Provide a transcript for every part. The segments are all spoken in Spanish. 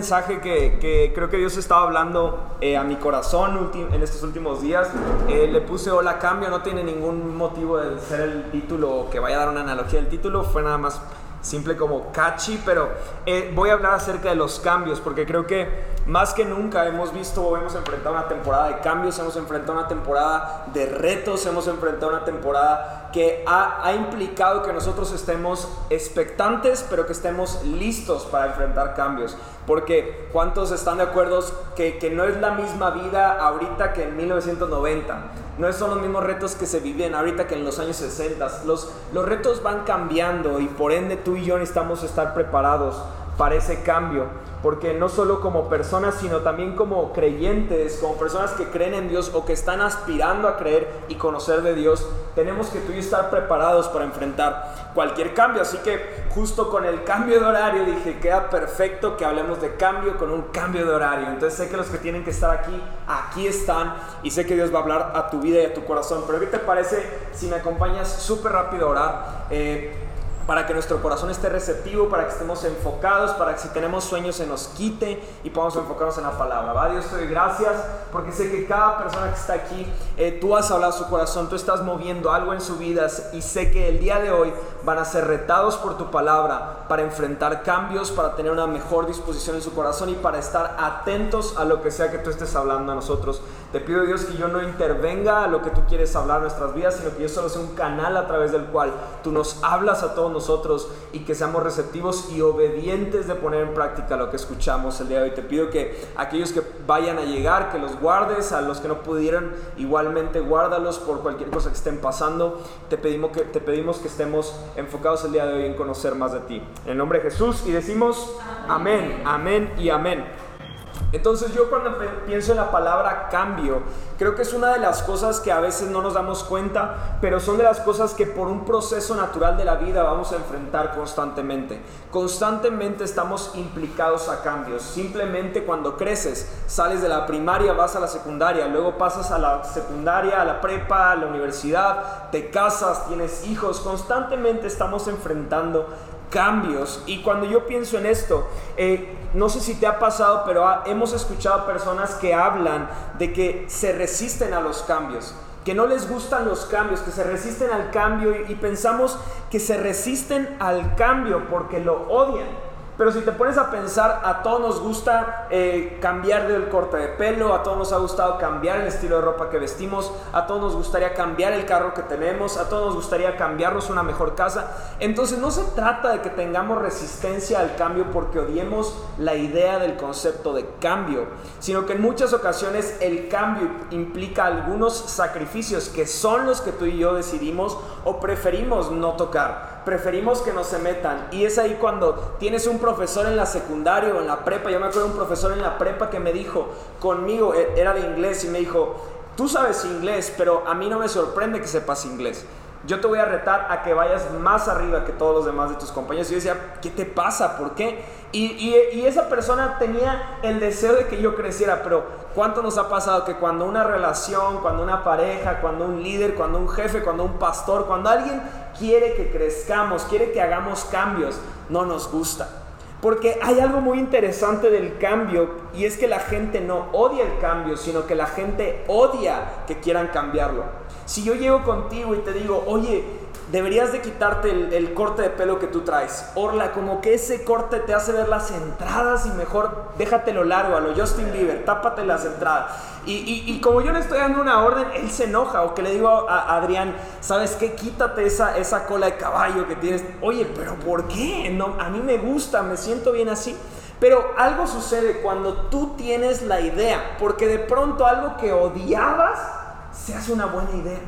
mensaje que, creo que Dios estaba hablando eh, a mi corazón en estos últimos días. Eh, le puse hola cambio, no tiene ningún motivo de ser el título o que vaya a dar una analogía del título, fue nada más simple como catchy, pero eh, voy a hablar acerca de los cambios, porque creo que más que nunca hemos visto o hemos enfrentado una temporada de cambios, hemos enfrentado una temporada de retos, hemos enfrentado una temporada que ha, implicado que nosotros estemos expectantes, pero que estemos listos para enfrentar cambios. Porque ¿cuántos están de acuerdo que, que no es la misma vida ahorita que en 1990? No son los mismos retos que se vivían ahorita que en los años 60. Los, los retos van cambiando y por ende tú y yo necesitamos estar preparados para ese cambio porque no solo como personas, sino también como creyentes, como personas que creen en Dios o que están aspirando a creer y conocer de Dios, tenemos que tú y estar preparados para enfrentar cualquier cambio. Así que justo con el cambio de horario dije, queda perfecto que hablemos de cambio con un cambio de horario. Entonces sé que los que tienen que estar aquí, aquí están y sé que Dios va a hablar a tu vida y a tu corazón. Pero ¿qué te parece si me acompañas súper rápido a orar? Eh, para que nuestro corazón esté receptivo, para que estemos enfocados, para que si tenemos sueños se nos quite y podamos enfocarnos en la palabra. ¿va? Dios te doy gracias porque sé que cada persona que está aquí, eh, tú has hablado su corazón, tú estás moviendo algo en su vida y sé que el día de hoy van a ser retados por tu palabra para enfrentar cambios, para tener una mejor disposición en su corazón y para estar atentos a lo que sea que tú estés hablando a nosotros. Te pido Dios que yo no intervenga a lo que tú quieres hablar en nuestras vidas, sino que yo solo sea un canal a través del cual tú nos hablas a todos nosotros y que seamos receptivos y obedientes de poner en práctica lo que escuchamos el día de hoy. Te pido que aquellos que vayan a llegar, que los guardes, a los que no pudieran, igualmente guárdalos por cualquier cosa que estén pasando. Te pedimos que, te pedimos que estemos enfocados el día de hoy en conocer más de ti. En el nombre de Jesús y decimos amén, amén y amén. Entonces yo cuando pienso en la palabra cambio, creo que es una de las cosas que a veces no nos damos cuenta, pero son de las cosas que por un proceso natural de la vida vamos a enfrentar constantemente. Constantemente estamos implicados a cambios. Simplemente cuando creces, sales de la primaria, vas a la secundaria, luego pasas a la secundaria, a la prepa, a la universidad, te casas, tienes hijos, constantemente estamos enfrentando cambios. Y cuando yo pienso en esto, eh, no sé si te ha pasado, pero hemos escuchado personas que hablan de que se resisten a los cambios, que no les gustan los cambios, que se resisten al cambio y pensamos que se resisten al cambio porque lo odian. Pero si te pones a pensar, a todos nos gusta eh, cambiar del corte de pelo, a todos nos ha gustado cambiar el estilo de ropa que vestimos, a todos nos gustaría cambiar el carro que tenemos, a todos nos gustaría cambiarnos una mejor casa. Entonces no se trata de que tengamos resistencia al cambio porque odiemos la idea del concepto de cambio, sino que en muchas ocasiones el cambio implica algunos sacrificios que son los que tú y yo decidimos o preferimos no tocar preferimos que no se metan. Y es ahí cuando tienes un profesor en la secundaria o en la prepa. Yo me acuerdo de un profesor en la prepa que me dijo conmigo, e, era de inglés, y me dijo, tú sabes inglés, pero a mí no me sorprende que sepas inglés yo te voy a retar a que vayas más arriba que todos los demás de tus compañeros. Y yo decía, ¿qué te pasa? ¿Por qué? Y, esa persona tenía el deseo de que yo creciera, pero ¿cuánto nos ha pasado que cuando una relación, cuando una pareja, cuando un líder, cuando un jefe, cuando un pastor, cuando alguien quiere que crezcamos, quiere que hagamos cambios, no nos gusta? Porque hay algo muy interesante del cambio y es que la gente no odia el cambio, sino que la gente odia que quieran cambiarlo. Si yo llego contigo y te digo, oye, deberías de quitarte el, corte de pelo que tú traes. Orla, como que ese corte te hace ver las entradas y mejor déjatelo largo a lo Justin Bieber, tápate las entradas. Y, como yo le estoy dando una orden, él se enoja. O que le digo a, Adrián, ¿sabes qué? Quítate esa, esa cola de caballo que tienes. Oye, pero ¿por qué? No, a mí me gusta, me siento bien así. Pero algo sucede cuando tú tienes la idea, porque de pronto algo que odiabas se hace una buena idea.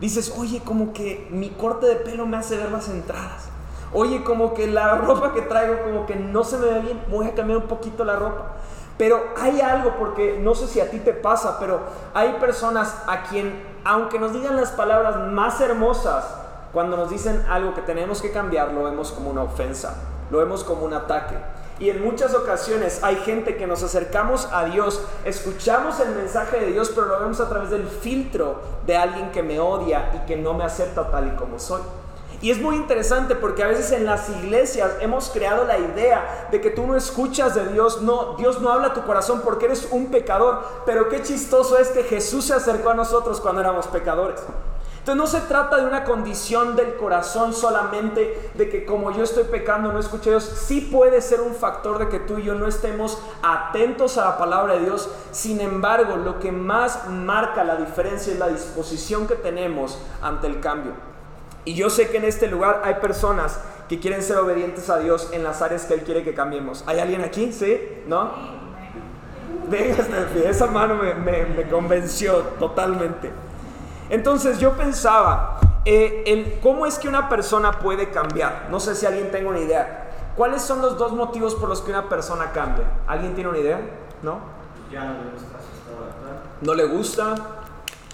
Dices, oye, como que mi corte de pelo me hace ver las entradas. Oye, como que la ropa que traigo como que no se me ve bien, voy a cambiar un poquito la ropa. Pero hay algo, porque no sé si a ti te pasa, pero hay personas a quien, aunque nos digan las palabras más hermosas, cuando nos dicen algo que tenemos que cambiar, lo vemos como una ofensa, lo vemos como un ataque. Y en muchas ocasiones hay gente que nos acercamos a Dios, escuchamos el mensaje de Dios, pero lo vemos a través del filtro de alguien que me odia y que no me acepta tal y como soy. Y es muy interesante porque a veces en las iglesias hemos creado la idea de que tú no escuchas de Dios, no, Dios no habla a tu corazón porque eres un pecador, pero qué chistoso es que Jesús se acercó a nosotros cuando éramos pecadores. Entonces no se trata de una condición del corazón solamente de que como yo estoy pecando no escucho a Dios. Sí puede ser un factor de que tú y yo no estemos atentos a la palabra de Dios. Sin embargo, lo que más marca la diferencia es la disposición que tenemos ante el cambio. Y yo sé que en este lugar hay personas que quieren ser obedientes a Dios en las áreas que Él quiere que cambiemos. ¿Hay alguien aquí? ¿Sí? ¿No? Venga, esa mano me, me convenció totalmente. Entonces yo pensaba, eh, ¿cómo es que una persona puede cambiar? No sé si alguien tenga una idea. ¿Cuáles son los dos motivos por los que una persona cambia? ¿Alguien tiene una idea? ¿No? Ya no le gusta ¿No le gusta?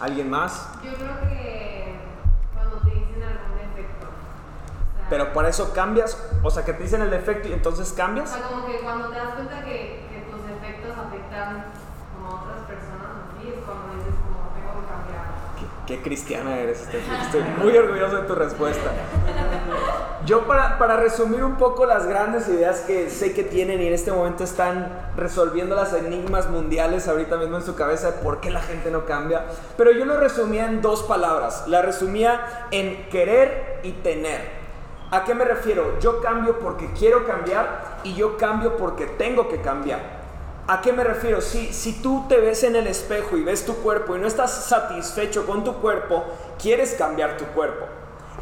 ¿Alguien más? Yo creo que cuando te dicen algún defecto. Pero por eso cambias, o sea, que te dicen el defecto y entonces cambias. O sea, como que cuando te das cuenta que, que tus defectos afectan como a otras personas, así es cuando dices como tengo que cambiar. Qué, cristiana eres, estoy muy orgulloso de tu respuesta. Yo para, para, resumir un poco las grandes ideas que sé que tienen y en este momento están resolviendo las enigmas mundiales ahorita mismo en su cabeza de por qué la gente no cambia, pero yo lo resumía en dos palabras. La resumía en querer y tener. ¿A qué me refiero? Yo cambio porque quiero cambiar y yo cambio porque tengo que cambiar. ¿A qué me refiero? Si, si tú te ves en el espejo y ves tu cuerpo y no estás satisfecho con tu cuerpo, quieres cambiar tu cuerpo.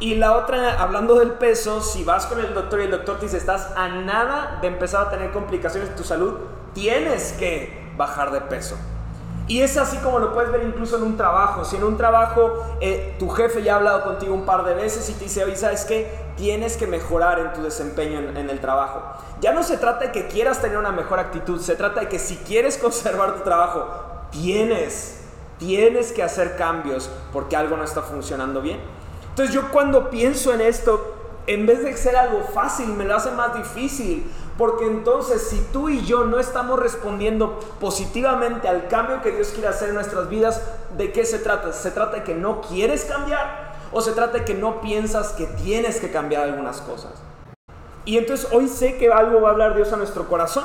Y la otra, hablando del peso, si vas con el doctor y el doctor te dice estás a nada de empezar a tener complicaciones en tu salud, tienes que bajar de peso. Y es así como lo puedes ver incluso en un trabajo. Si en un trabajo eh, tu jefe ya ha hablado contigo un par de veces y te dice, oye, ¿sabes qué? Tienes que mejorar en tu desempeño en, en el trabajo. Ya no se trata de que quieras tener una mejor actitud, se trata de que si quieres conservar tu trabajo, tienes, tienes que hacer cambios porque algo no está funcionando bien. Entonces yo cuando pienso en esto, en vez de ser algo fácil, me lo hace más difícil. Porque entonces si tú y yo no estamos respondiendo positivamente al cambio que Dios quiere hacer en nuestras vidas, ¿de qué se trata? ¿Se trata de que no quieres cambiar? ¿O se trata de que no piensas que tienes que cambiar algunas cosas? Y entonces hoy sé que algo va a hablar Dios a nuestro corazón.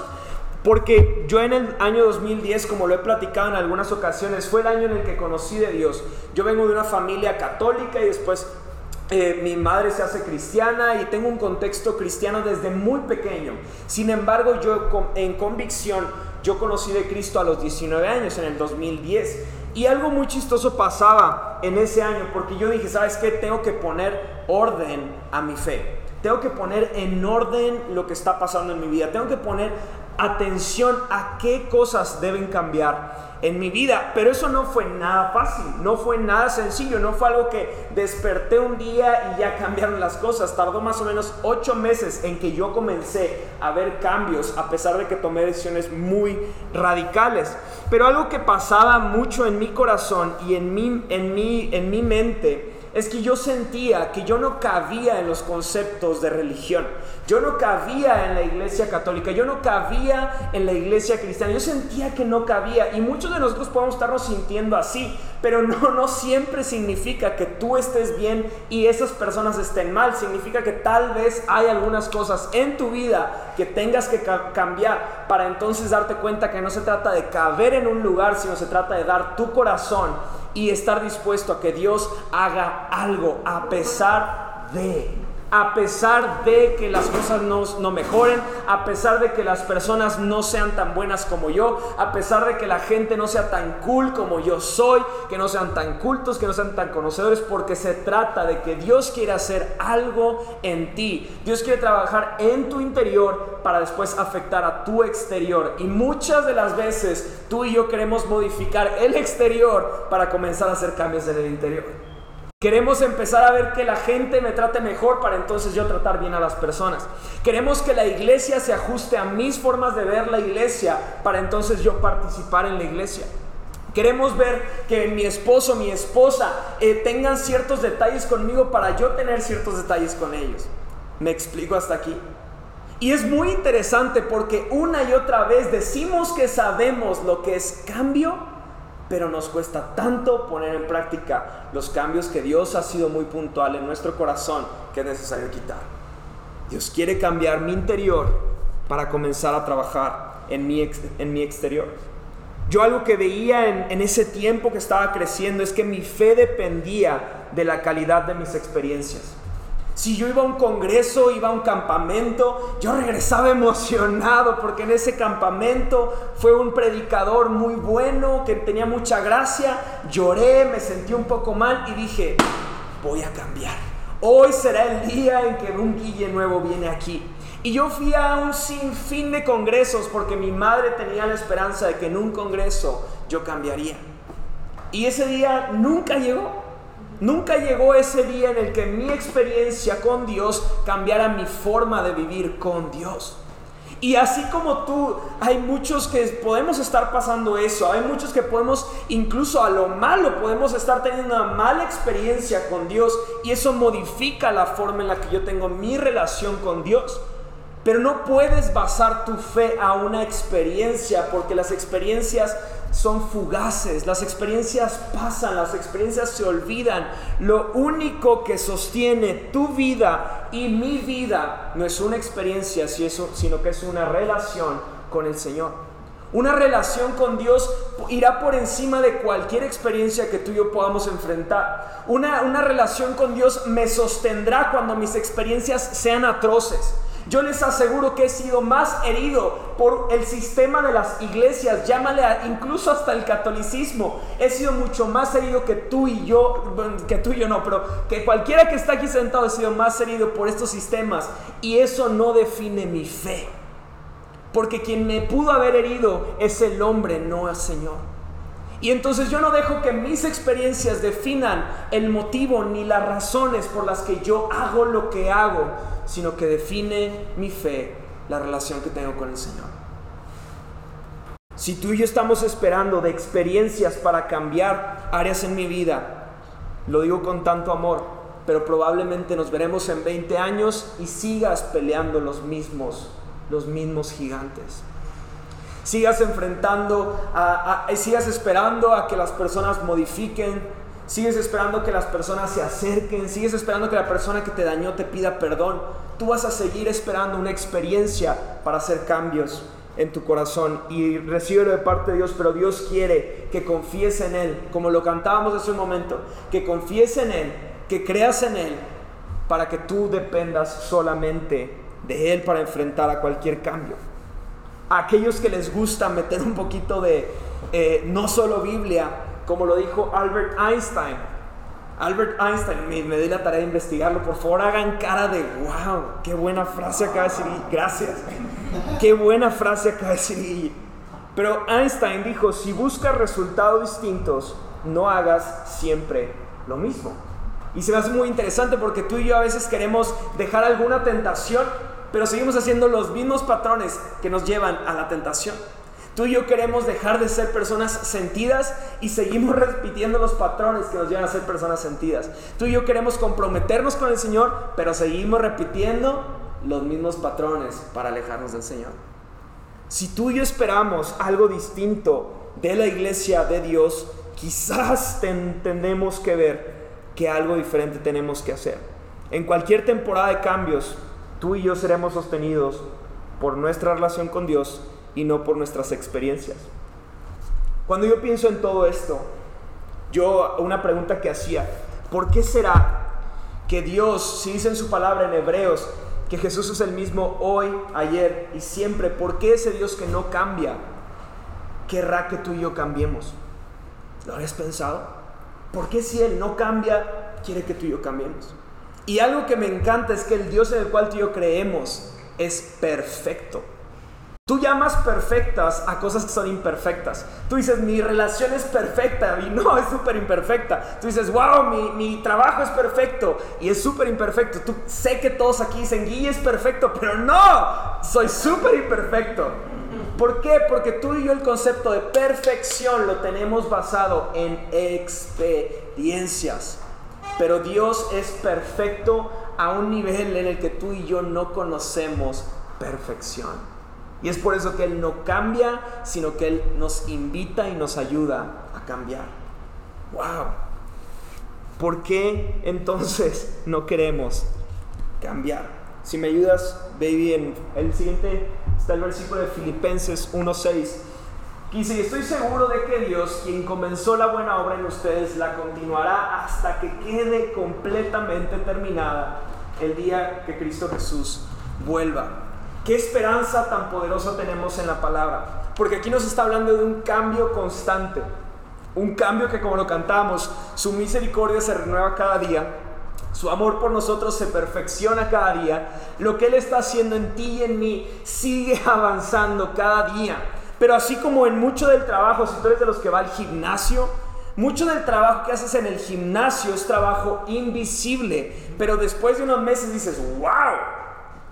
Porque yo en el año 2010, como lo he platicado en algunas ocasiones, fue el año en el que conocí de Dios. Yo vengo de una familia católica y después eh, mi madre se hace cristiana y tengo un contexto cristiano desde muy pequeño. Sin embargo, yo en convicción, yo conocí de Cristo a los 19 años, en el 2010. Y algo muy chistoso pasaba en ese año, porque yo dije, ¿sabes qué? Tengo que poner orden a mi fe. Tengo que poner en orden lo que está pasando en mi vida. Tengo que poner atención a qué cosas deben cambiar en mi vida. Pero eso no fue nada fácil, no fue nada sencillo, no fue algo que desperté un día y ya cambiaron las cosas. Tardó más o menos ocho meses en que yo comencé a ver cambios, a pesar de que tomé decisiones muy radicales. Pero algo que pasaba mucho en mi corazón y en mi, en mi, en mi mente es que yo sentía que yo no cabía en los conceptos de religión. Yo no cabía en la iglesia católica, yo no cabía en la iglesia cristiana, yo sentía que no cabía y muchos de nosotros podemos estarnos sintiendo así, pero no, no siempre significa que tú estés bien y esas personas estén mal, significa que tal vez hay algunas cosas en tu vida que tengas que cambiar para entonces darte cuenta que no se trata de caber en un lugar, sino se trata de dar tu corazón y estar dispuesto a que Dios haga algo a pesar de a pesar de que las cosas no, no, mejoren, a pesar de que las personas no sean tan buenas como yo, a pesar de que la gente no sea tan cool como yo soy, que no sean tan cultos, que no sean tan conocedores, porque se trata de que Dios quiere hacer algo en ti. Dios quiere trabajar en tu interior para después afectar a tu exterior. Y muchas de las veces tú y yo queremos modificar el exterior para comenzar a hacer cambios en el interior. Queremos empezar a ver que la gente me trate mejor para entonces yo tratar bien a las personas. Queremos que la iglesia se ajuste a mis formas de ver la iglesia para entonces yo participar en la iglesia. Queremos ver que mi esposo, mi esposa eh, tengan ciertos detalles conmigo para yo tener ciertos detalles con ellos. ¿Me explico hasta aquí? Y es muy interesante porque una y otra vez decimos que sabemos lo que es cambio, pero nos cuesta tanto poner en práctica los cambios que Dios ha sido muy puntual en nuestro corazón que es necesario quitar. Dios quiere cambiar mi interior para comenzar a trabajar en mi, en mi exterior. Yo algo que veía en, en ese tiempo que estaba creciendo es que mi fe dependía de la calidad de mis experiencias. Si yo iba a un congreso, iba a un campamento, yo regresaba emocionado porque en ese campamento fue un predicador muy bueno, que tenía mucha gracia. Lloré, me sentí un poco mal y dije, voy a cambiar. Hoy será el día en que un Guille nuevo viene aquí. Y yo fui a un sinfín de congresos porque mi madre tenía la esperanza de que en un congreso yo cambiaría. Y ese día nunca llegó. Nunca llegó ese día en el que mi experiencia con Dios cambiara mi forma de vivir con Dios. Y así como tú, hay muchos que podemos estar pasando eso, hay muchos que podemos, incluso a lo malo, podemos estar teniendo una mala experiencia con Dios y eso modifica la forma en la que yo tengo mi relación con Dios. Pero no puedes basar tu fe a una experiencia porque las experiencias son fugaces, las experiencias pasan, las experiencias se olvidan. Lo único que sostiene tu vida y mi vida no es una experiencia, sino que es una relación con el Señor. Una relación con Dios irá por encima de cualquier experiencia que tú y yo podamos enfrentar. Una, una relación con Dios me sostendrá cuando mis experiencias sean atroces. Yo les aseguro que he sido más herido por el sistema de las iglesias, llámale incluso hasta el catolicismo. He sido mucho más herido que tú y yo, que tú y yo no, pero que cualquiera que está aquí sentado he sido más herido por estos sistemas. Y eso no define mi fe. Porque quien me pudo haber herido es el hombre, no el Señor. Y entonces yo no dejo que mis experiencias definan el motivo ni las razones por las que yo hago lo que hago, sino que define mi fe, la relación que tengo con el Señor. Si tú y yo estamos esperando de experiencias para cambiar áreas en mi vida, lo digo con tanto amor, pero probablemente nos veremos en 20 años y sigas peleando los mismos, los mismos gigantes sigas enfrentando, a, sigas esperando a que las personas modifiquen, sigues esperando que las personas se acerquen, sigues esperando que la persona que te dañó te pida perdón. Tú vas a seguir esperando una experiencia para hacer cambios en tu corazón y recibirlo de parte de Dios, pero Dios quiere que confíes en Él, como lo cantábamos hace un momento, que confíes en Él, que creas en Él, para que tú dependas solamente de Él para enfrentar a cualquier cambio a aquellos que les gusta meter un poquito de eh, no solo Biblia, como lo dijo Albert Einstein. Albert Einstein, me, me di la tarea de investigarlo, por favor hagan cara de wow, qué buena frase acaba de decir, gracias, qué buena frase acaba de decir. Pero Einstein dijo, si buscas resultados distintos, no hagas siempre lo mismo. Y se me hace muy interesante porque tú y yo a veces queremos dejar alguna tentación pero seguimos haciendo los mismos patrones que nos llevan a la tentación. Tú y yo queremos dejar de ser personas sentidas y seguimos repitiendo los patrones que nos llevan a ser personas sentidas. Tú y yo queremos comprometernos con el Señor, pero seguimos repitiendo los mismos patrones para alejarnos del Señor. Si tú y yo esperamos algo distinto de la iglesia de Dios, quizás tenemos que ver que algo diferente tenemos que hacer. En cualquier temporada de cambios, tú y yo seremos sostenidos por nuestra relación con Dios y no por nuestras experiencias. Cuando yo pienso en todo esto, yo una pregunta que hacía, ¿por qué será que Dios, si dice en su palabra en Hebreos, que Jesús es el mismo hoy, ayer y siempre, ¿por qué ese Dios que no cambia querrá que tú y yo cambiemos? ¿Lo habías pensado? ¿Por qué si Él no cambia, quiere que tú y yo cambiemos? Y algo que me encanta es que el Dios en el cual tú y yo creemos es perfecto. Tú llamas perfectas a cosas que son imperfectas. Tú dices, mi relación es perfecta y no, es súper imperfecta. Tú dices, wow, mi, mi trabajo es perfecto y es súper imperfecto. Tú sé que todos aquí dicen, Guille es perfecto, pero no, soy súper imperfecto. ¿Por qué? Porque tú y yo el concepto de perfección lo tenemos basado en experiencias. Pero Dios es perfecto a un nivel en el que tú y yo no conocemos perfección. Y es por eso que Él no cambia, sino que Él nos invita y nos ayuda a cambiar. ¡Wow! ¿Por qué entonces no queremos cambiar? Si me ayudas, baby, en el siguiente está el versículo de Filipenses 1.6. Dice, y estoy seguro de que Dios, quien comenzó la buena obra en ustedes, la continuará hasta que quede completamente terminada el día que Cristo Jesús vuelva. Qué esperanza tan poderosa tenemos en la palabra. Porque aquí nos está hablando de un cambio constante. Un cambio que como lo cantamos, su misericordia se renueva cada día. Su amor por nosotros se perfecciona cada día. Lo que Él está haciendo en ti y en mí sigue avanzando cada día. Pero así como en mucho del trabajo, si tú eres de los que va al gimnasio, mucho del trabajo que haces en el gimnasio es trabajo invisible. Pero después de unos meses dices, wow,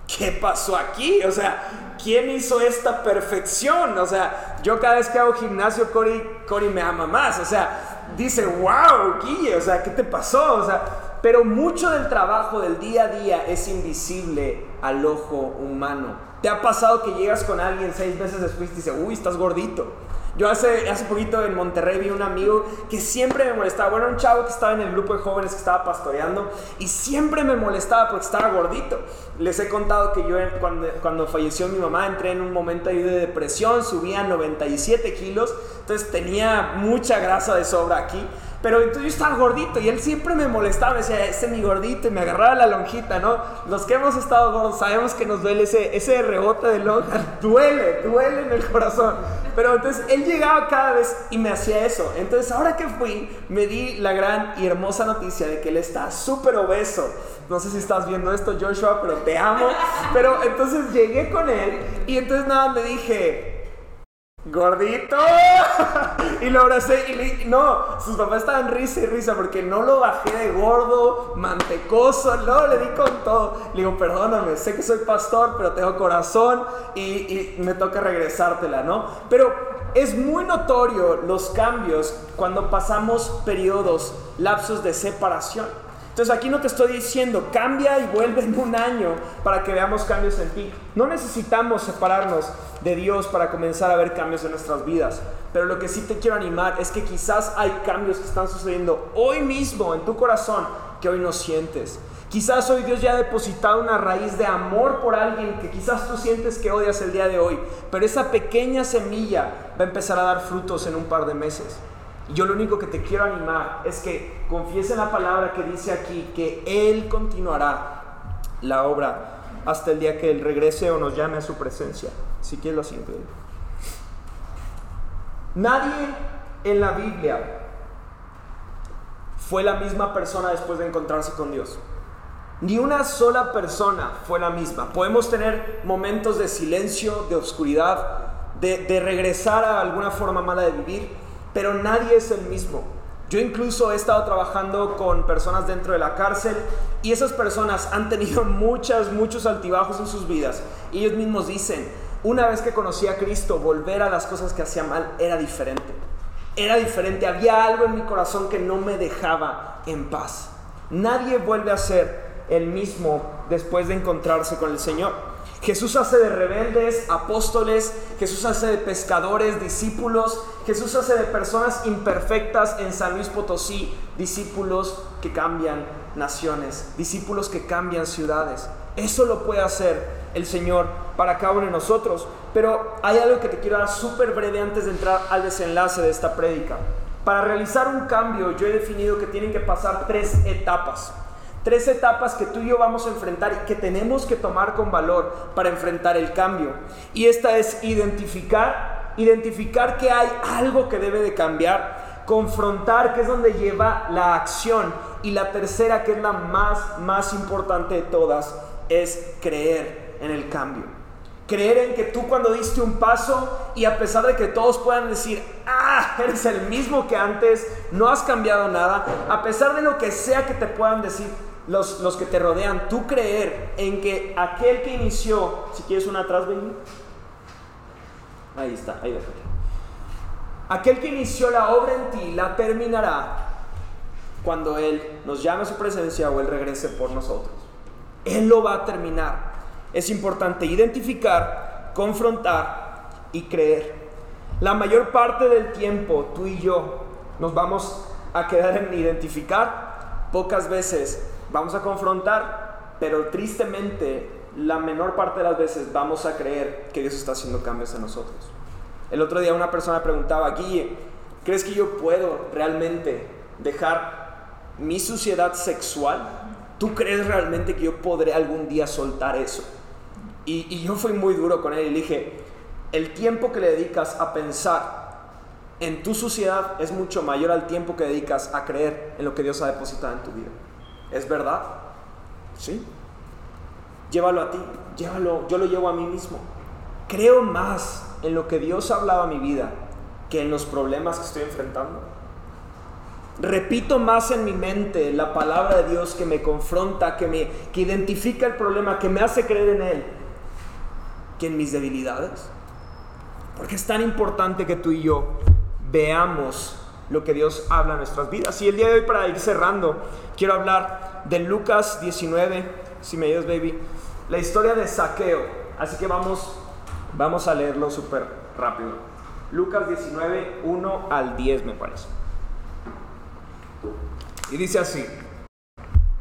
¿qué pasó aquí? O sea, ¿quién hizo esta perfección? O sea, yo cada vez que hago gimnasio, Cory, Cory me ama más. O sea, dice, wow, Guille, o sea, ¿qué te pasó? O sea, pero mucho del trabajo del día a día es invisible al ojo humano. ¿Te ha pasado que llegas con alguien seis meses después y dice, uy, estás gordito? Yo hace, hace poquito en Monterrey vi un amigo que siempre me molestaba. Bueno, un chavo que estaba en el grupo de jóvenes que estaba pastoreando y siempre me molestaba porque estaba gordito. Les he contado que yo cuando, cuando falleció mi mamá entré en un momento ahí de depresión, subía 97 kilos, entonces tenía mucha grasa de sobra aquí. Pero entonces yo estaba gordito y él siempre me molestaba, decía, ese es mi gordito y me agarraba la lonjita, ¿no? Los que hemos estado gordos sabemos que nos duele ese, ese rebote de lonja, duele, duele en el corazón. Pero entonces él llegaba cada vez y me hacía eso. Entonces ahora que fui, me di la gran y hermosa noticia de que él está súper obeso. No sé si estás viendo esto, Joshua, pero te amo. Pero entonces llegué con él y entonces nada, me dije, gordito. y lo abracé y le, no, sus papás estaban risa y risa porque no lo bajé de gordo, mantecoso, no, le di con todo. Le digo, perdóname, sé que soy pastor, pero tengo corazón y, y me toca regresártela, ¿no? Pero es muy notorio los cambios cuando pasamos periodos, lapsos de separación. Entonces aquí no te estoy diciendo, cambia y vuelve en un año para que veamos cambios en ti. No necesitamos separarnos de Dios para comenzar a ver cambios en nuestras vidas. Pero lo que sí te quiero animar es que quizás hay cambios que están sucediendo hoy mismo en tu corazón que hoy no sientes. Quizás hoy Dios ya ha depositado una raíz de amor por alguien que quizás tú sientes que odias el día de hoy. Pero esa pequeña semilla va a empezar a dar frutos en un par de meses. Yo lo único que te quiero animar es que confíes en la palabra que dice aquí que Él continuará la obra hasta el día que Él regrese o nos llame a su presencia. Si quieres lo siguiente. Nadie en la Biblia fue la misma persona después de encontrarse con Dios. Ni una sola persona fue la misma. Podemos tener momentos de silencio, de oscuridad, de, de regresar a alguna forma mala de vivir, pero nadie es el mismo. Yo incluso he estado trabajando con personas dentro de la cárcel y esas personas han tenido muchas, muchos altibajos en sus vidas. Y ellos mismos dicen, una vez que conocí a Cristo, volver a las cosas que hacía mal era diferente. Era diferente, había algo en mi corazón que no me dejaba en paz. Nadie vuelve a ser el mismo después de encontrarse con el Señor. Jesús hace de rebeldes apóstoles, Jesús hace de pescadores discípulos, Jesús hace de personas imperfectas en San Luis Potosí, discípulos que cambian naciones, discípulos que cambian ciudades. Eso lo puede hacer el Señor para cada uno de nosotros. Pero hay algo que te quiero dar súper breve antes de entrar al desenlace de esta prédica. Para realizar un cambio yo he definido que tienen que pasar tres etapas. Tres etapas que tú y yo vamos a enfrentar y que tenemos que tomar con valor para enfrentar el cambio. Y esta es identificar, identificar que hay algo que debe de cambiar, confrontar, que es donde lleva la acción. Y la tercera, que es la más, más importante de todas, es creer en el cambio. Creer en que tú cuando diste un paso y a pesar de que todos puedan decir, ah, eres el mismo que antes, no has cambiado nada, a pesar de lo que sea que te puedan decir, los, que te rodean, tú creer en que aquel que inició, si quieres una atrás, ven. Ahí está, ahí déjate. Aquel que inició la obra en ti la terminará cuando Él nos llame a su presencia o Él regrese por nosotros. Él lo va a terminar. Es importante identificar confrontar y creer. La mayor parte del tiempo tú y yo nos vamos a quedar en identificar, pocas veces vamos a confrontar, pero tristemente la menor parte de las veces vamos a creer que Dios está haciendo cambios en nosotros. El otro día una persona preguntaba, Guille, ¿crees que yo puedo realmente dejar mi suciedad sexual? ¿Tú crees realmente que yo podré algún día soltar eso? Y, y yo fui muy duro con él y dije, el tiempo que le dedicas a pensar en tu suciedad es mucho mayor al tiempo que dedicas a creer en lo que Dios ha depositado en tu vida. ¿Es verdad? Sí. Llévalo a ti, llévalo, yo lo llevo a mí mismo. Creo más en lo que Dios ha hablado a mi vida que en los problemas que estoy enfrentando. Repito más en mi mente la palabra de Dios que me confronta, que me que identifica el problema, que me hace creer en él, que en mis debilidades. Porque es tan importante que tú y yo veamos lo que Dios habla en nuestras vidas. Y el día de hoy, para ir cerrando, quiero hablar de Lucas 19, si me ayudas, baby, la historia de saqueo. Así que vamos, vamos a leerlo súper rápido. Lucas 19, 1 al 10, me parece. Y dice así.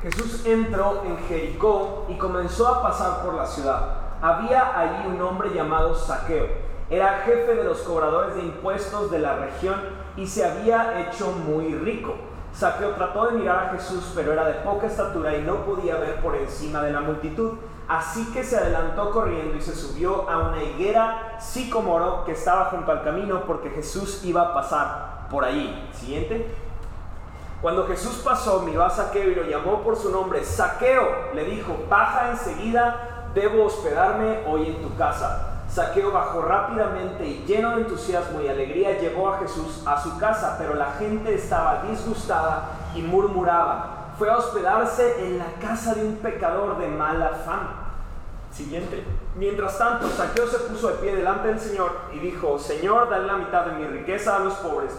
Jesús entró en Jericó y comenzó a pasar por la ciudad. Había allí un hombre llamado Saqueo era jefe de los cobradores de impuestos de la región y se había hecho muy rico. Saqueo trató de mirar a Jesús, pero era de poca estatura y no podía ver por encima de la multitud. Así que se adelantó corriendo y se subió a una higuera sicomoro que estaba junto al camino porque Jesús iba a pasar por allí. Siguiente. Cuando Jesús pasó, miró a Saqueo y lo llamó por su nombre. Saqueo le dijo, baja enseguida, debo hospedarme hoy en tu casa. Saqueo bajó rápidamente y lleno de entusiasmo y alegría llevó a Jesús a su casa, pero la gente estaba disgustada y murmuraba. Fue a hospedarse en la casa de un pecador de mala fama. Siguiente. Mientras tanto, Saqueo se puso de pie delante del Señor y dijo, Señor, dale la mitad de mi riqueza a los pobres,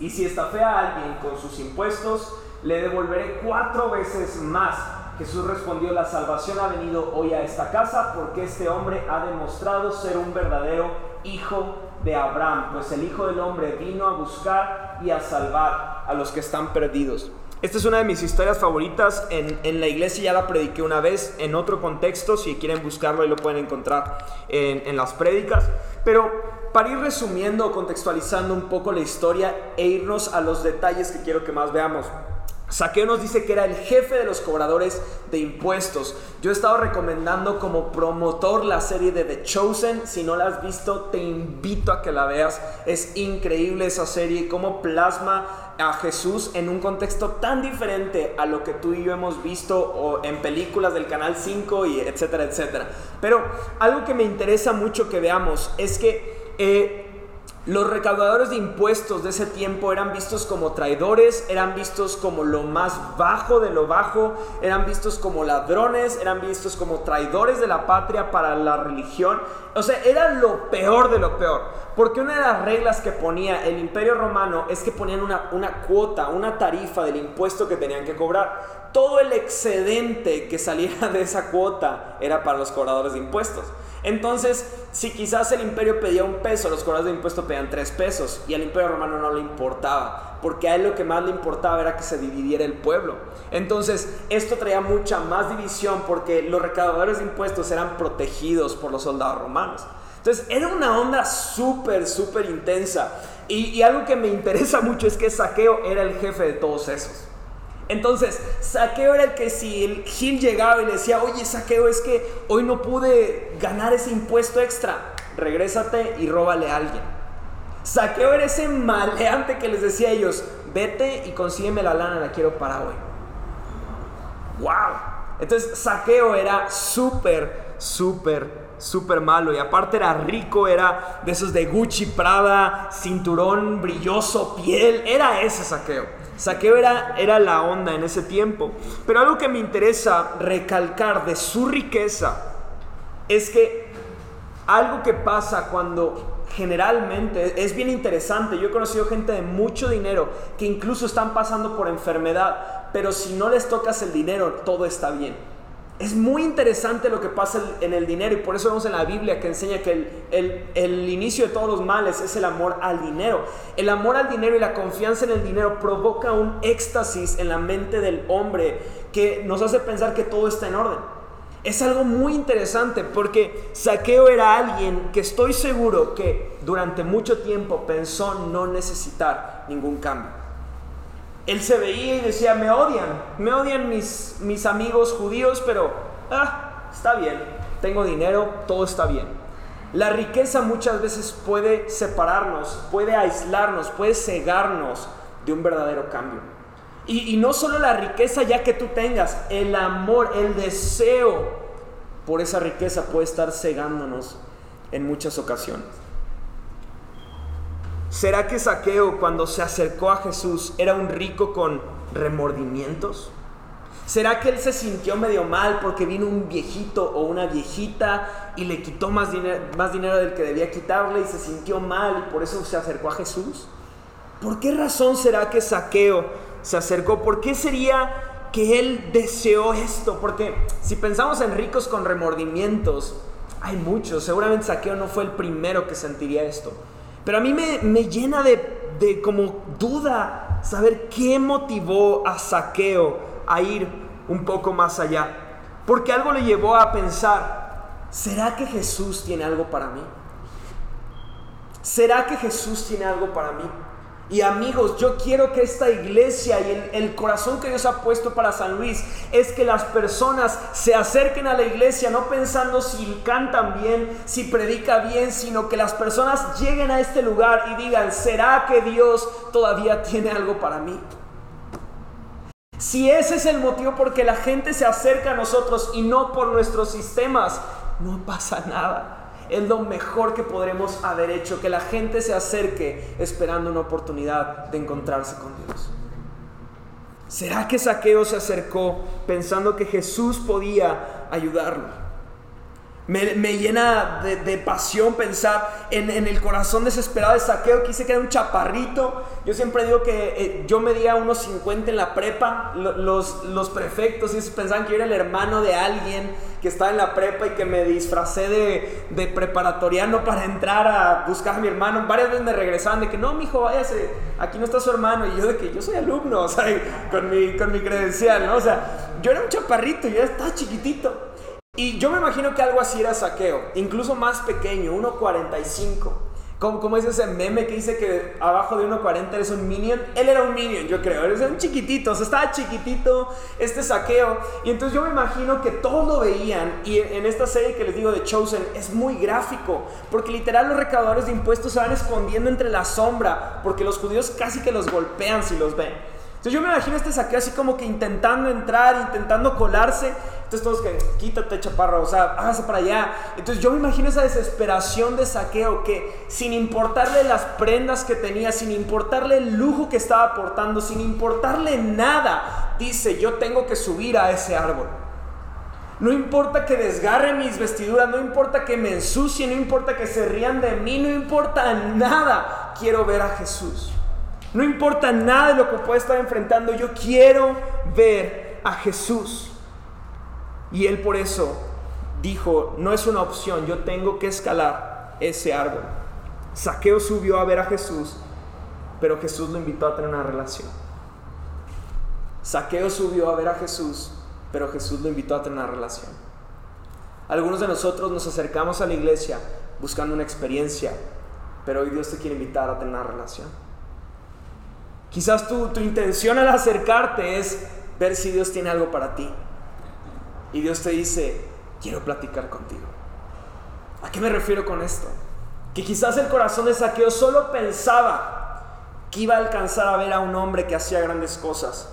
y si estafé a alguien con sus impuestos, le devolveré cuatro veces más. Jesús respondió, la salvación ha venido hoy a esta casa porque este hombre ha demostrado ser un verdadero hijo de Abraham, pues el Hijo del Hombre vino a buscar y a salvar a los que están perdidos. Esta es una de mis historias favoritas. En, en, la iglesia ya la prediqué una vez en otro contexto. Si quieren buscarlo, ahí lo pueden encontrar en, en las prédicas. Pero para ir resumiendo o contextualizando un poco la historia e irnos a los detalles que quiero que más veamos. Saqueo nos dice que era el jefe de los cobradores de impuestos. Yo he estado recomendando como promotor la serie de The Chosen. Si no la has visto, te invito a que la veas. Es increíble esa serie, cómo plasma a Jesús en un contexto tan diferente a lo que tú y yo hemos visto en películas del Canal 5 y etcétera, etcétera. Pero algo que me interesa mucho que veamos es que... Eh, los recaudadores de impuestos de ese tiempo eran vistos como traidores, eran vistos como lo más bajo de lo bajo, eran vistos como ladrones, eran vistos como traidores de la patria para la religión. O sea, era lo peor de lo peor. Porque una de las reglas que ponía el imperio romano es que ponían una, una cuota, una tarifa del impuesto que tenían que cobrar. Todo el excedente que saliera de esa cuota era para los cobradores de impuestos. Entonces, si quizás el imperio pedía un peso, los cobradores de impuestos pedían tres pesos y al imperio romano no le importaba, porque a él lo que más le importaba era que se dividiera el pueblo. Entonces, esto traía mucha más división porque los recaudadores de impuestos eran protegidos por los soldados romanos. Entonces, era una onda súper, súper intensa. Y, algo que me interesa mucho es que Saqueo era el jefe de todos esos. Entonces, Saqueo era el que si el Gil llegaba y le decía, oye, Saqueo, es que hoy no pude ganar ese impuesto extra, regrésate y róbale a alguien. Saqueo era ese maleante que les decía a ellos, vete y consígueme la lana, la quiero para hoy. ¡Wow! Entonces, Saqueo era súper, súper súper malo y aparte era rico, era de esos de Gucci, Prada, cinturón brilloso, piel, era ese saqueo. Saqueo era, era la onda en ese tiempo. Pero algo que me interesa recalcar de su riqueza es que algo que pasa cuando generalmente es bien interesante. Yo he conocido gente de mucho dinero que incluso están pasando por enfermedad, pero si no les tocas el dinero, todo está bien. Es muy interesante lo que pasa en el dinero y por eso vemos en la Biblia que enseña que el, el, inicio de todos los males es el amor al dinero. El amor al dinero y la confianza en el dinero provoca un éxtasis en la mente del hombre que nos hace pensar que todo está en orden. Es algo muy interesante porque Saqueo era alguien que estoy seguro que durante mucho tiempo pensó no necesitar ningún cambio. Él se veía y decía, me odian, me odian mis, mis amigos judíos, pero ah, está bien, tengo dinero, todo está bien. La riqueza muchas veces puede separarnos, puede aislarnos, puede cegarnos de un verdadero cambio. Y, y no solo la riqueza ya que tú tengas, el amor, el deseo por esa riqueza puede estar cegándonos en muchas ocasiones. ¿Será que Saqueo cuando se acercó a Jesús era un rico con remordimientos? ¿Será que él se sintió medio mal porque vino un viejito o una viejita y le quitó más dinero, más dinero del que debía quitarle y se sintió mal y por eso se acercó a Jesús? ¿Por qué razón será que Saqueo se acercó? ¿Por qué sería que él deseó esto? Porque si pensamos en ricos con remordimientos, hay muchos. Seguramente Saqueo no fue el primero que sentiría esto. Pero a mí me, llena de, como duda saber qué motivó a Saqueo a ir un poco más allá. Porque algo le llevó a pensar, ¿será que Jesús tiene algo para mí? ¿Será que Jesús tiene algo para mí? Y amigos, yo quiero que esta iglesia y el, corazón que Dios ha puesto para San Luis es que las personas se acerquen a la iglesia no pensando si cantan bien, si predica bien, sino que las personas lleguen a este lugar y digan, ¿será que Dios todavía tiene algo para mí? Si ese es el motivo por que la gente se acerca a nosotros y no por nuestros sistemas, no pasa nada es lo mejor que podremos haber hecho, que la gente se acerque esperando una oportunidad de encontrarse con Dios. ¿Será que Saqueo se acercó pensando que Jesús podía ayudarlo? Me, llena de, pasión pensar en, el corazón desesperado de saqueo que dice que era un chaparrito. Yo siempre digo que eh, yo medía unos 50 en la prepa. Los, los prefectos y pensaban que yo era el hermano de alguien que estaba en la prepa y que me disfracé de, de preparatoriano para entrar a buscar a mi hermano. Varias veces me regresaban de que no, mijo, váyase, aquí no está su hermano. Y yo de que yo soy alumno, o sea, con mi, con mi credencial, ¿no? O sea, yo era un chaparrito, yo estaba chiquitito. Y yo me imagino que algo así era saqueo, incluso más pequeño, 1.45. Como, como es ese meme que dice que abajo de 1.40 eres un minion. Él era un minion, yo creo. Era un chiquitito, o sea, estaba chiquitito este saqueo. Y entonces yo me imagino que todos lo veían. Y en esta serie que les digo de Chosen es muy gráfico. Porque literal los recaudadores de impuestos se van escondiendo entre la sombra. Porque los judíos casi que los golpean si los ven. Entonces yo me imagino este saqueo así como que intentando entrar, intentando colarse. Entonces todos que, quítate chaparro, o sea, hágase para allá. Entonces yo me imagino esa desesperación de saqueo que sin importarle las prendas que tenía, sin importarle el lujo que estaba aportando, sin importarle nada, dice, yo tengo que subir a ese árbol. No importa que desgarre mis vestiduras, no importa que me ensucie, no importa que se rían de mí, no importa nada. Quiero ver a Jesús. No importa nada de lo que pueda estar enfrentando, yo quiero ver a Jesús. Y él por eso dijo, no es una opción, yo tengo que escalar ese árbol. Saqueo subió a ver a Jesús, pero Jesús lo invitó a tener una relación. Saqueo subió a ver a Jesús, pero Jesús lo invitó a tener una relación. Algunos de nosotros nos acercamos a la iglesia buscando una experiencia, pero hoy Dios te quiere invitar a tener una relación. Quizás tu, tu intención al acercarte es ver si Dios tiene algo para ti. Y Dios te dice, quiero platicar contigo. ¿A qué me refiero con esto? Que quizás el corazón de Saqueo solo pensaba que iba a alcanzar a ver a un hombre que hacía grandes cosas.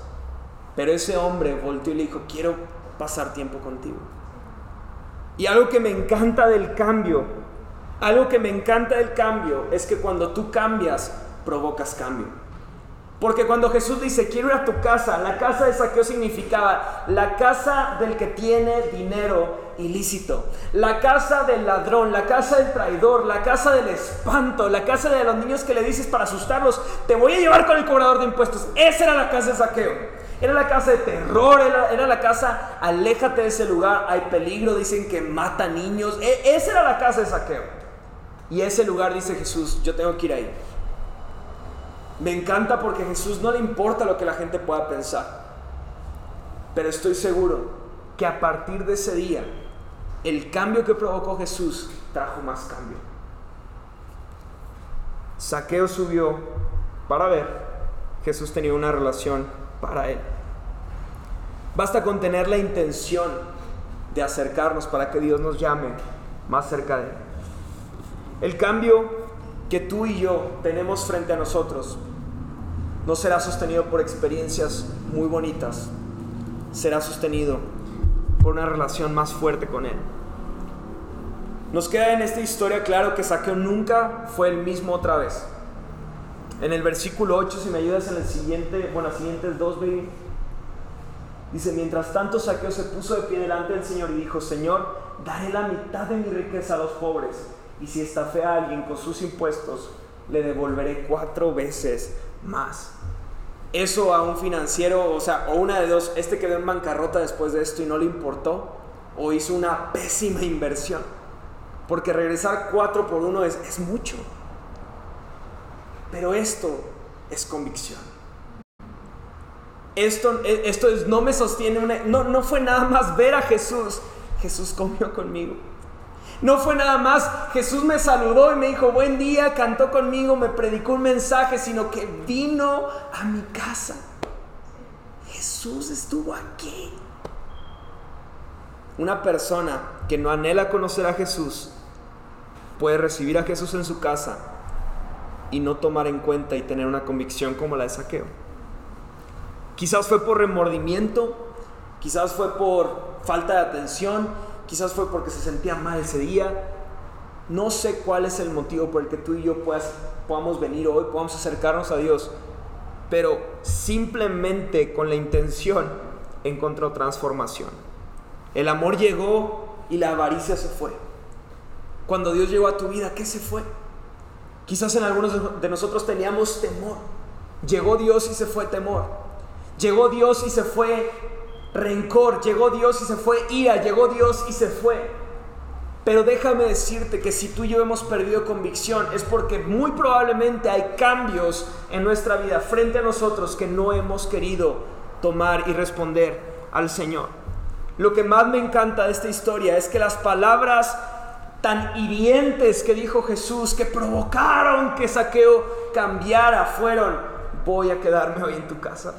Pero ese hombre volteó y le dijo, quiero pasar tiempo contigo. Y algo que me encanta del cambio, algo que me encanta del cambio es que cuando tú cambias, provocas cambio. Porque cuando Jesús dice, quiero ir a tu casa, la casa de saqueo significaba la casa del que tiene dinero ilícito, la casa del ladrón, la casa del traidor, la casa del espanto, la casa de los niños que le dices para asustarlos, te voy a llevar con el cobrador de impuestos. Esa era la casa de saqueo. Era la casa de terror, era, la casa, aléjate de ese lugar, hay peligro, dicen que mata niños. E, esa era la casa de saqueo. Y ese lugar dice Jesús, yo tengo que ir ahí. Me encanta porque a Jesús no le importa lo que la gente pueda pensar. Pero estoy seguro que a partir de ese día, el cambio que provocó Jesús trajo más cambio. Saqueo subió para ver. Jesús tenía una relación para él. Basta con tener la intención de acercarnos para que Dios nos llame más cerca de Él. El cambio que tú y yo tenemos frente a nosotros no será sostenido por experiencias muy bonitas, será sostenido por una relación más fuerte con Él. Nos queda en esta historia claro que Saqueo nunca fue el mismo otra vez. En el versículo 8, si me ayudas en el siguiente, bueno, siguientes dos, baby. Dice, mientras tanto Saqueo se puso de pie delante del Señor y dijo, Señor, daré la mitad de mi riqueza a los pobres, y si estafé a alguien con sus impuestos, le devolveré cuatro veces más. Eso a un financiero, o sea, o una de dos, este quedó en bancarrota después de esto y no le importó, o hizo una pésima inversión. Porque regresar cuatro por uno es, mucho. Pero esto es convicción. Esto, esto es, no me sostiene no, no fue nada más ver a Jesús. Jesús comió conmigo. No fue nada más, Jesús me saludó y me dijo buen día, cantó conmigo, me predicó un mensaje, sino que vino a mi casa. Jesús estuvo aquí. Una persona que no anhela conocer a Jesús puede recibir a Jesús en su casa y no tomar en cuenta y tener una convicción como la de saqueo. Quizás fue por remordimiento, quizás fue por falta de atención, quizás fue porque se sentía mal ese día. No sé cuál es el motivo por el que tú y yo podamos venir hoy, podamos acercarnos a Dios, pero simplemente con la intención encontró transformación. El amor llegó y la avaricia se fue. Cuando Dios llegó a tu vida, ¿qué se fue? Quizás en algunos de nosotros teníamos temor. Llegó Dios y se fue temor. Llegó Dios y se fue rencor, llegó Dios y se fue ira, llegó Dios y se fue. Pero déjame decirte que si tú y yo hemos perdido convicción es porque muy probablemente hay cambios en nuestra vida frente a nosotros que no hemos querido tomar y responder al Señor. Lo que más me encanta de esta historia es que las palabras tan hirientes que dijo Jesús, que provocaron que Saqueo cambiara, fueron, voy a quedarme hoy en tu casa.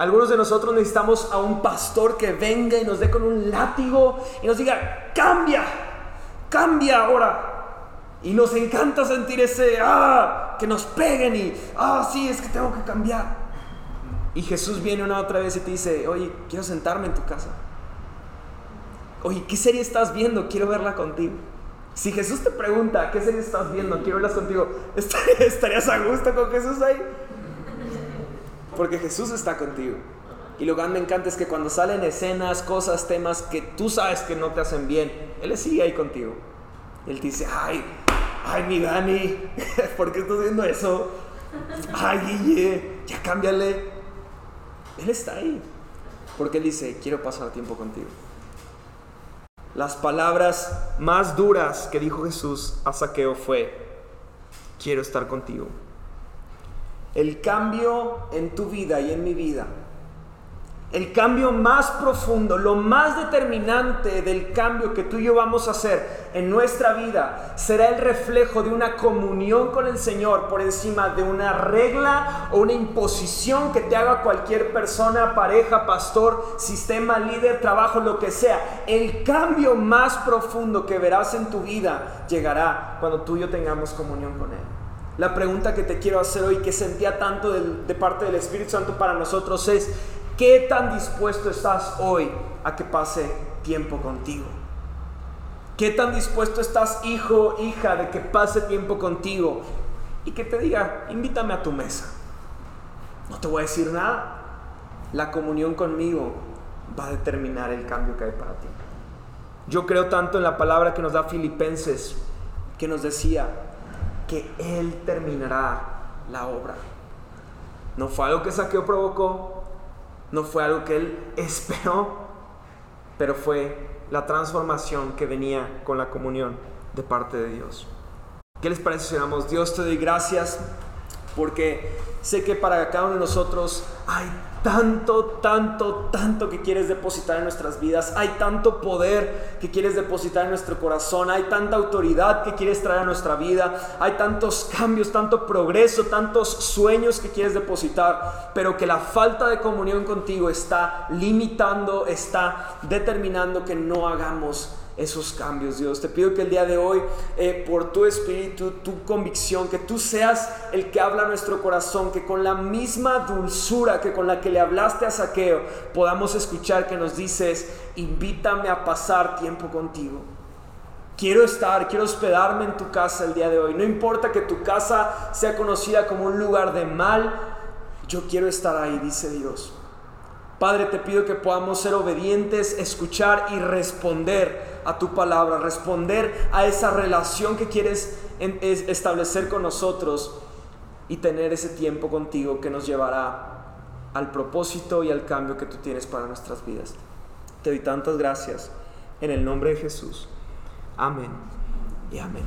Algunos de nosotros necesitamos a un pastor que venga y nos dé con un látigo y nos diga, cambia, cambia ahora. Y nos encanta sentir ese, ah, que nos peguen y, ah, sí, es que tengo que cambiar. Y Jesús viene una otra vez y te dice, oye, quiero sentarme en tu casa. Oye, ¿qué serie estás viendo? Quiero verla contigo. Si Jesús te pregunta, ¿qué serie estás viendo? Quiero verlas contigo. ¿Estarías a gusto con Jesús ahí? Porque Jesús está contigo. Y lo que me encanta es que cuando salen escenas, cosas, temas que tú sabes que no te hacen bien, Él sigue ahí contigo. Él te dice, ay, ay, mi Dani, ¿por qué estás haciendo eso? Ay, Guille, ya cámbiale. Él está ahí. Porque Él dice, quiero pasar tiempo contigo. Las palabras más duras que dijo Jesús a Saqueo fue, quiero estar contigo. El cambio en tu vida y en mi vida el cambio más profundo, lo más determinante del cambio que tú y yo vamos a hacer en nuestra vida será el reflejo de una comunión con el Señor por encima de una regla o una imposición que te haga cualquier persona, pareja, pastor, sistema, líder, trabajo, lo que sea. El cambio más profundo que verás en tu vida llegará cuando tú y yo tengamos comunión con Él. La pregunta que te quiero hacer hoy, que sentía tanto de parte del Espíritu Santo para nosotros es, ¿Qué tan dispuesto estás hoy a que pase tiempo contigo? ¿Qué tan dispuesto estás, hijo, hija, de que pase tiempo contigo y que te diga, invítame a tu mesa? No te voy a decir nada. La comunión conmigo va a determinar el cambio que hay para ti. Yo creo tanto en la palabra que nos da Filipenses, que nos decía que Él terminará la obra. No fue algo que Saqueo provocó, no fue algo que él esperó, pero fue la transformación que venía con la comunión de parte de Dios. ¿Qué les parece si oramos? Dios te doy gracias porque sé que para cada uno de nosotros hay tanto, tanto, tanto que quieres depositar en nuestras vidas. Hay tanto poder que quieres depositar en nuestro corazón. Hay tanta autoridad que quieres traer a nuestra vida. Hay tantos cambios, tanto progreso, tantos sueños que quieres depositar. Pero que la falta de comunión contigo está limitando, está determinando que no hagamos esos cambios, Dios. Te pido que el día de hoy, eh, por tu espíritu, tu convicción, que tú seas el que habla nuestro corazón, que con la misma dulzura que con la que le hablaste a Saqueo, podamos escuchar que nos dices, invítame a pasar tiempo contigo. Quiero estar, quiero hospedarme en tu casa el día de hoy. No importa que tu casa sea conocida como un lugar de mal, yo quiero estar ahí, dice Dios. Padre, te pido que podamos ser obedientes, escuchar y responder a tu palabra, responder a esa relación que quieres establecer con nosotros y tener ese tiempo contigo que nos llevará al propósito y al cambio que tú tienes para nuestras vidas. Te doy tantas gracias en el nombre de Jesús. Amén y amén.